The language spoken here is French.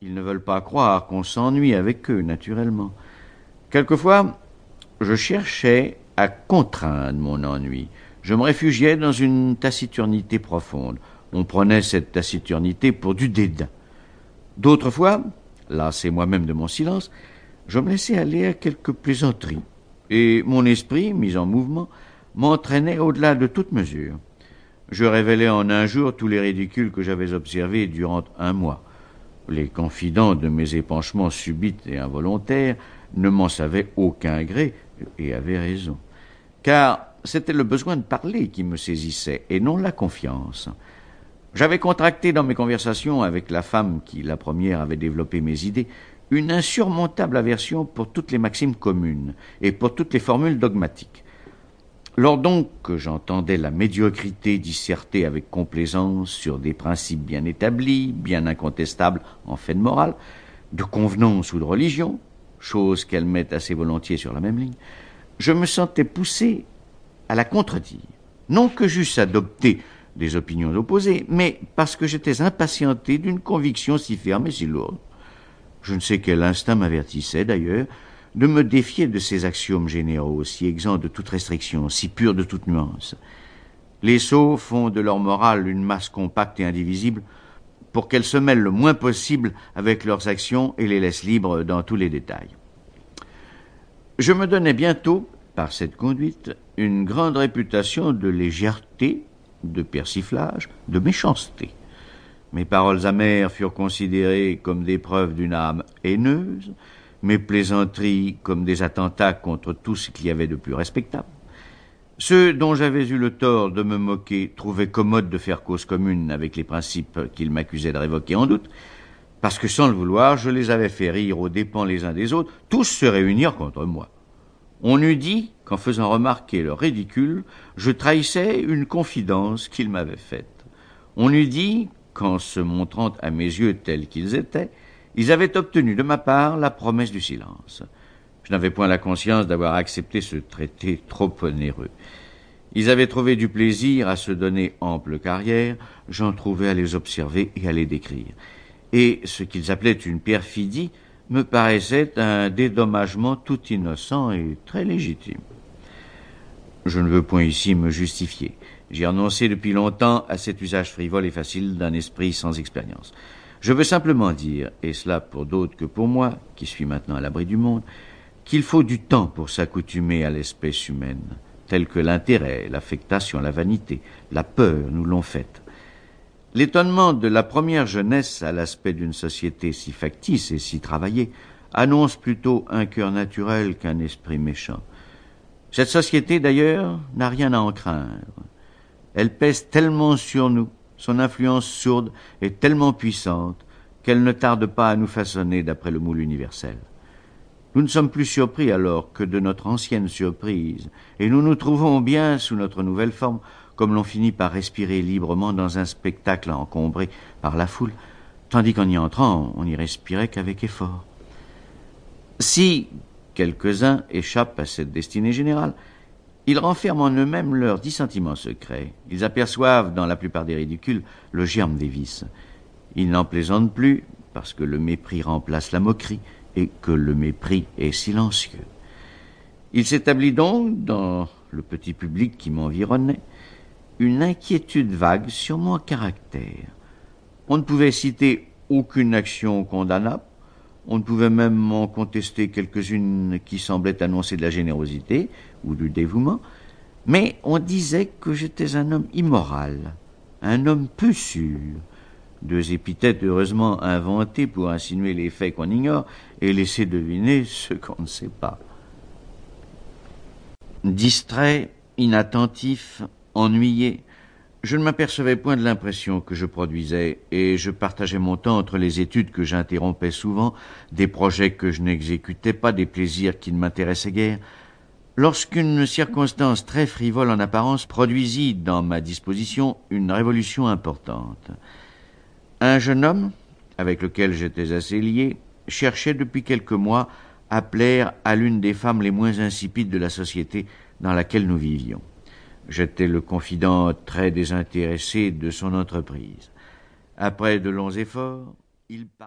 Ils ne veulent pas croire qu'on s'ennuie avec eux, naturellement. Quelquefois, je cherchais à contraindre mon ennui. Je me réfugiais dans une taciturnité profonde. On prenait cette taciturnité pour du dédain. D'autres fois, lassé moi-même de mon silence, je me laissais aller à quelques plaisanteries, et mon esprit, mis en mouvement, m'entraînait au-delà de toute mesure. Je révélais en un jour tous les ridicules que j'avais observés durant un mois. Les confidents de mes épanchements subits et involontaires ne m'en savaient aucun gré, et avaient raison. Car c'était le besoin de parler qui me saisissait, et non la confiance. J'avais contracté dans mes conversations avec la femme qui, la première, avait développé mes idées, une insurmontable aversion pour toutes les maximes communes et pour toutes les formules dogmatiques. Lors donc que j'entendais la médiocrité disserter avec complaisance sur des principes bien établis, bien incontestables en fait de morale, de convenance ou de religion, chose qu'elle met assez volontiers sur la même ligne, je me sentais poussé à la contredire. Non que j'eusse adopté des opinions opposées, mais parce que j'étais impatienté d'une conviction si ferme et si lourde. Je ne sais quel instinct m'avertissait d'ailleurs de me défier de ces axiomes généraux, si exempts de toute restriction, si purs de toute nuance. Les sots font de leur morale une masse compacte et indivisible pour qu'elle se mêle le moins possible avec leurs actions et les laisse libres dans tous les détails. Je me donnais bientôt, par cette conduite, une grande réputation de légèreté, de persiflage, de méchanceté. Mes paroles amères furent considérées comme des preuves d'une âme haineuse, mes plaisanteries comme des attentats contre tout ce qu'il y avait de plus respectable. Ceux dont j'avais eu le tort de me moquer trouvaient commode de faire cause commune avec les principes qu'ils m'accusaient de révoquer en doute, parce que sans le vouloir, je les avais fait rire aux dépens les uns des autres, tous se réunirent contre moi. On eût dit qu'en faisant remarquer leur ridicule, je trahissais une confidence qu'ils m'avaient faite. On eût dit qu'en se montrant à mes yeux tels qu'ils étaient, ils avaient obtenu de ma part la promesse du silence. Je n'avais point la conscience d'avoir accepté ce traité trop onéreux. Ils avaient trouvé du plaisir à se donner ample carrière, j'en trouvais à les observer et à les décrire. Et ce qu'ils appelaient une perfidie me paraissait un dédommagement tout innocent et très légitime. Je ne veux point ici me justifier. J'ai renoncé depuis longtemps à cet usage frivole et facile d'un esprit sans expérience. Je veux simplement dire, et cela pour d'autres que pour moi, qui suis maintenant à l'abri du monde, qu'il faut du temps pour s'accoutumer à l'espèce humaine, telle que l'intérêt, l'affectation, la vanité, la peur nous l'ont faite. L'étonnement de la première jeunesse à l'aspect d'une société si factice et si travaillée annonce plutôt un cœur naturel qu'un esprit méchant. Cette société, d'ailleurs, n'a rien à en craindre. Elle pèse tellement sur nous, son influence sourde est tellement puissante, qu'elle ne tarde pas à nous façonner d'après le moule universel. Nous ne sommes plus surpris alors que de notre ancienne surprise, et nous nous trouvons bien sous notre nouvelle forme, comme l'on finit par respirer librement dans un spectacle encombré par la foule, tandis qu'en y entrant, on n'y respirait qu'avec effort. Si quelques-uns échappent à cette destinée générale, ils renferment en eux-mêmes leurs dissentiments secrets. Ils aperçoivent, dans la plupart des ridicules, le germe des vices. Ils n'en plaisantent plus, parce que le mépris remplace la moquerie, et que le mépris est silencieux. Il s'établit donc, dans le petit public qui m'environnait, une inquiétude vague sur mon caractère. On ne pouvait citer aucune action condamnable, on ne pouvait même en contester quelques-unes qui semblaient annoncer de la générosité ou du dévouement, mais on disait que j'étais un homme immoral, un homme peu sûr, deux épithètes heureusement inventées pour insinuer les faits qu'on ignore et laisser deviner ce qu'on ne sait pas. Distrait, inattentif, ennuyé, je ne m'apercevais point de l'impression que je produisais, et je partageais mon temps entre les études que j'interrompais souvent, des projets que je n'exécutais pas, des plaisirs qui ne m'intéressaient guère, lorsqu'une circonstance très frivole en apparence produisit dans ma disposition une révolution importante. Un jeune homme, avec lequel j'étais assez lié, cherchait depuis quelques mois à plaire à l'une des femmes les moins insipides de la société dans laquelle nous vivions. J'étais le confident très désintéressé de son entreprise. Après de longs efforts, il parvint